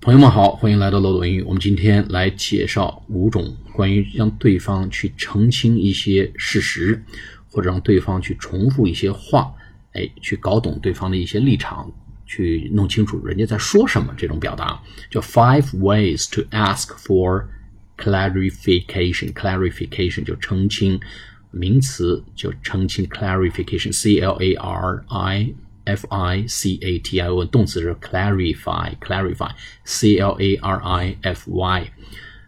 朋友们好，欢迎来到漏斗英语。我们今天来介绍五种关于让对方去澄清一些事实，或者让对方去重复一些话，哎，去搞懂对方的一些立场，去弄清楚人家在说什么。这种表达叫 Five ways to ask for clarification。clarification 就澄清，名词就澄清 clarification，c l a r i。F i c a t i o，n 动词是 clarify，clarify，c l a r i f y。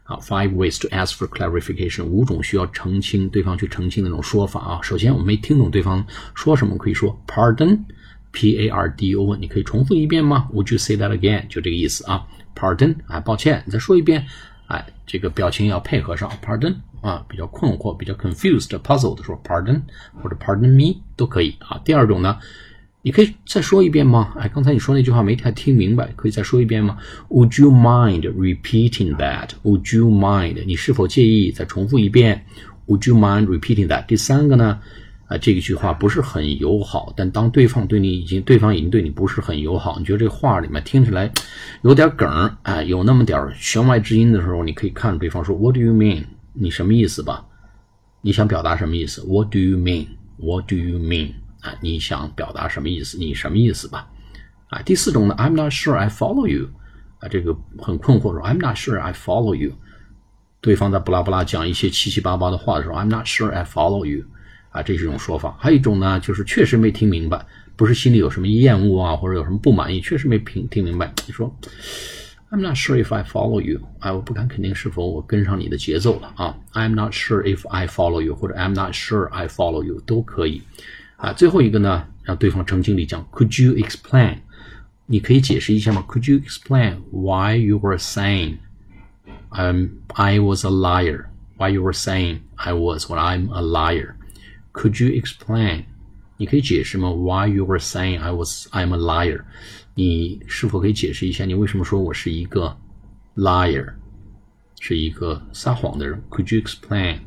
好，five ways to ask for clarification，五种需要澄清对方去澄清的那种说法啊。首先，我没听懂对方说什么，可以说 pardon，p a r d o n，你可以重复一遍吗？Would you say that again？就这个意思啊。Pardon，啊，抱歉，你再说一遍。哎，这个表情要配合上。Pardon，啊，比较困惑、比较 confused、puzzled 的时候，pardon 或者 pardon me 都可以啊。第二种呢？你可以再说一遍吗？哎，刚才你说那句话没太听明白，可以再说一遍吗？Would you mind repeating that? Would you mind? 你是否介意再重复一遍？Would you mind repeating that? 第三个呢？啊，这一句话不是很友好，但当对方对你已经，对方已经对你不是很友好，你觉得这话里面听起来有点梗儿，哎，有那么点弦外之音的时候，你可以看着对方说，What do you mean? 你什么意思吧？你想表达什么意思？What do you mean? What do you mean? 你想表达什么意思？你什么意思吧？啊，第四种呢，I'm not sure I follow you。啊，这个很困惑说，I'm not sure I follow you。对方在不拉不拉讲一些七七八八的话的时候，I'm not sure I follow you。啊，这是一种说法。还有一种呢，就是确实没听明白，不是心里有什么厌恶啊，或者有什么不满意，确实没听听明白。你说，I'm not sure if I follow you。哎，我不敢肯定是否我跟上你的节奏了啊。I'm not sure if I follow you，或者 I'm not sure I follow you 都可以。啊，最后一个呢，让对方澄清里讲，Could you explain？你可以解释一下吗？Could you explain why you were saying, um, I was a liar? Why you were saying I was when I'm a liar? Could you explain？你可以解释吗？Why you were saying I was I'm a liar？你是否可以解释一下你为什么说我是一个 liar，是一个撒谎的人？Could you explain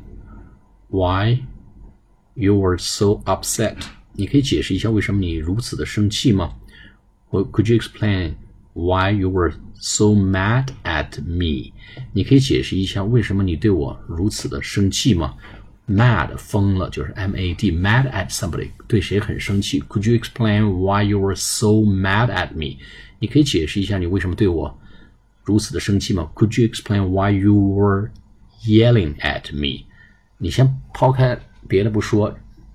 why？You were so upset。你可以解释一下为什么你如此的生气吗？或 Could you explain why you were so mad at me？你可以解释一下为什么你对我如此的生气吗？Mad 疯了就是 M A D，mad at somebody 对谁很生气？Could you explain why you were so mad at me？你可以解释一下你为什么对我如此的生气吗？Could you explain why you were yelling at me？你先抛开。 别的不说，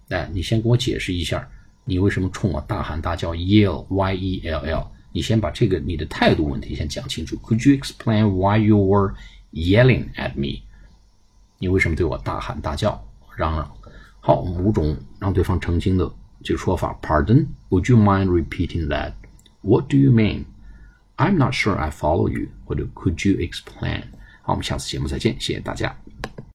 哎，你先给我解释一下，你为什么冲我大喊大叫？Yell, Y-E-L-L。你先把这个你的态度问题先讲清楚。Could you explain why you were yelling at me？你为什么对我大喊大叫、嚷嚷？好，五种让对方澄清的这个说法。Pardon? Would you mind repeating that? What do you mean? I'm not sure I follow you. 或者 Could you explain? 好，我们下次节目再见，谢谢大家。